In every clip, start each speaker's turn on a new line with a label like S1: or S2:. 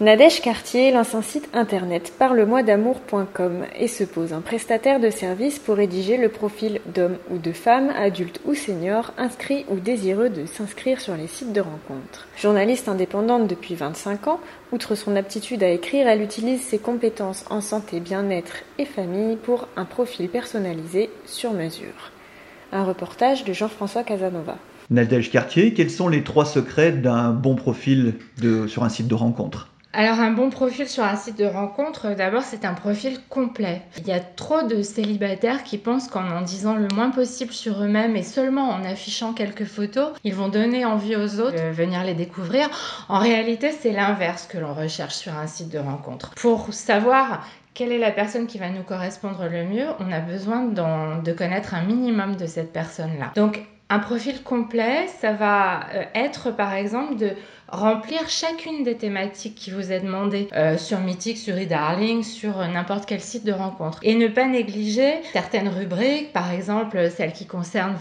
S1: Nadège Cartier lance un site internet parlemoidamour.com et se pose un prestataire de service pour rédiger le profil d'homme ou de femme, adulte ou senior, inscrit ou désireux de s'inscrire sur les sites de rencontres. Journaliste indépendante depuis 25 ans, outre son aptitude à écrire, elle utilise ses compétences en santé, bien-être et famille pour un profil personnalisé sur mesure. Un reportage de Jean-François Casanova.
S2: Nadège Cartier, quels sont les trois secrets d'un bon profil sur un site de rencontre?
S3: Alors un bon profil sur un site de rencontre, d'abord c'est un profil complet. Il y a trop de célibataires qui pensent qu'en en disant le moins possible sur eux-mêmes et seulement en affichant quelques photos, ils vont donner envie aux autres de venir les découvrir. En réalité c'est l'inverse que l'on recherche sur un site de rencontre. Pour savoir quelle est la personne qui va nous correspondre le mieux, on a besoin de connaître un minimum de cette personne-là. Donc un profil complet, ça va euh, être par exemple de remplir chacune des thématiques qui vous est demandées euh, sur Mythic, sur eDarling, sur euh, n'importe quel site de rencontre. Et ne pas négliger certaines rubriques, par exemple celles qui concernent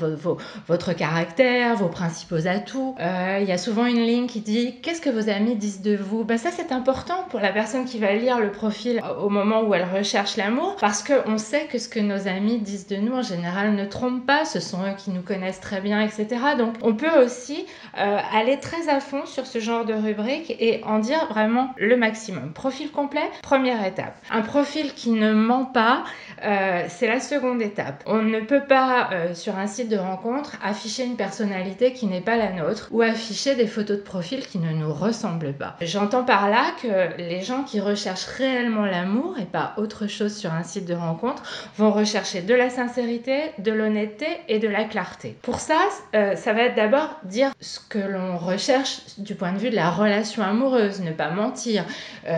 S3: votre caractère, vos principaux atouts. Euh, il y a souvent une ligne qui dit qu'est-ce que vos amis disent de vous? Ben, Ça c'est important pour la personne qui va lire le profil au moment où elle recherche l'amour parce qu'on sait que ce que nos amis disent de nous en général ne trompe pas, ce sont eux qui nous connaissent très bien, etc. Donc on peut aussi aller très à fond sur ce genre de rubrique et en dire vraiment le maximum. Profil complet, première étape. Un profil qui ne ment pas, euh, c'est la seconde étape. On ne peut pas, euh, sur un site de rencontre, afficher une personnalité qui n'est pas la nôtre ou afficher des photos de profil qui ne nous ressemblent pas. J'entends par là que les gens qui recherchent réellement l'amour et pas autre chose sur un site de rencontre vont rechercher de la sincérité, de l'honnêteté et de la clarté. Pour ça, euh, ça va être d'abord dire ce que l'on recherche du point de vue de la relation amoureuse, ne pas mentir.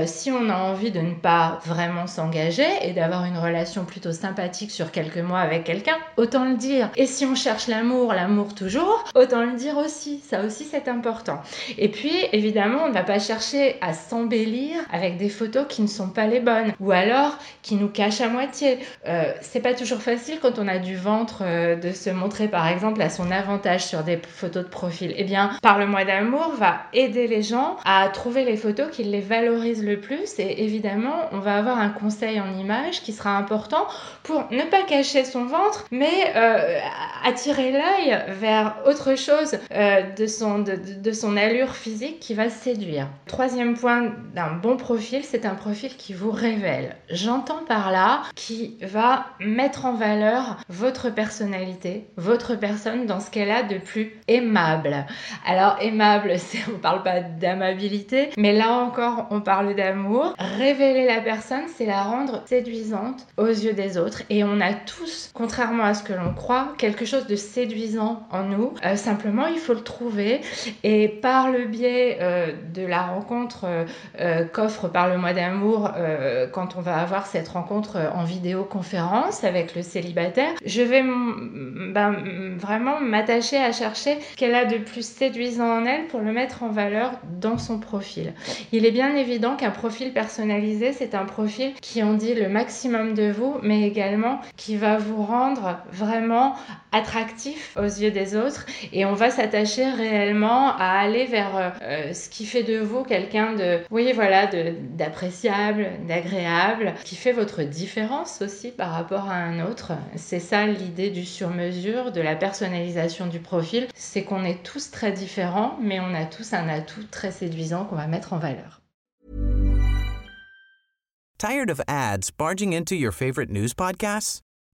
S3: si on a envie de ne pas vraiment s'engager et d'avoir une relation plutôt sympathique sur quelques mois avec quelqu'un, autant le dire. Et si on cherche l'amour, l'amour toujours, autant le dire aussi. Ça aussi, c'est important. Et puis, évidemment, on ne va pas chercher à s'embellir avec des photos qui ne sont pas les bonnes ou alors qui nous cachent à moitié. Euh, c'est pas toujours facile quand on a du ventre euh, de se montrer, par exemple, à son avantage sur des photos de profil. Eh bien, par le mois d'amour va aider les gens à trouver les photos qui les valorisent le plus et évidemment, on va avoir un conseil en image qui sera important pour ne pas cacher son ventre, mais euh, attirer l'œil vers autre chose euh, de, son, de, son allure physique qui va séduire. Troisième point d'un bon profil, c'est un profil qui vous révèle. J'entends par là qui va mettre en valeur votre personnalité, votre personne dans ce qu'elle a de plus aimable. Alors aimable, ne parle pas d'amabilité, mais là encore on parle d'amour. Révéler la personne, c'est la rendre séduisante aux yeux des autres et on a tous, contrairement à ce que l'on croit, quelque chose de séduisant en nous. Euh, simplement, il faut le trouver et par le biais euh, de la rencontre euh, qu'offre par le mois d'amour quand on va avoir cette rencontre en vidéoconférence avec le célibataire, je vais ben, vraiment m'attacher à chercher qu'elle a de plus séduisant en elle pour le mettre en dans son profil. Il est bien évident qu'un profil personnalisé, c'est un profil qui en dit le maximum de vous mais également qui va vous rendre vraiment attractif aux yeux des autres et on va s'attacher réellement à aller vers euh, ce qui fait de vous quelqu'un de, oui voilà, d'appréciable, d'agréable, qui fait votre différence aussi par rapport à un autre. C'est ça l'idée du sur-mesure, de la personnalisation du profil, c'est qu'on est tous très différents, mais on a tous un atout très séduisant qu'on va mettre en valeur.
S4: Tired of ads barging into your favorite news podcasts?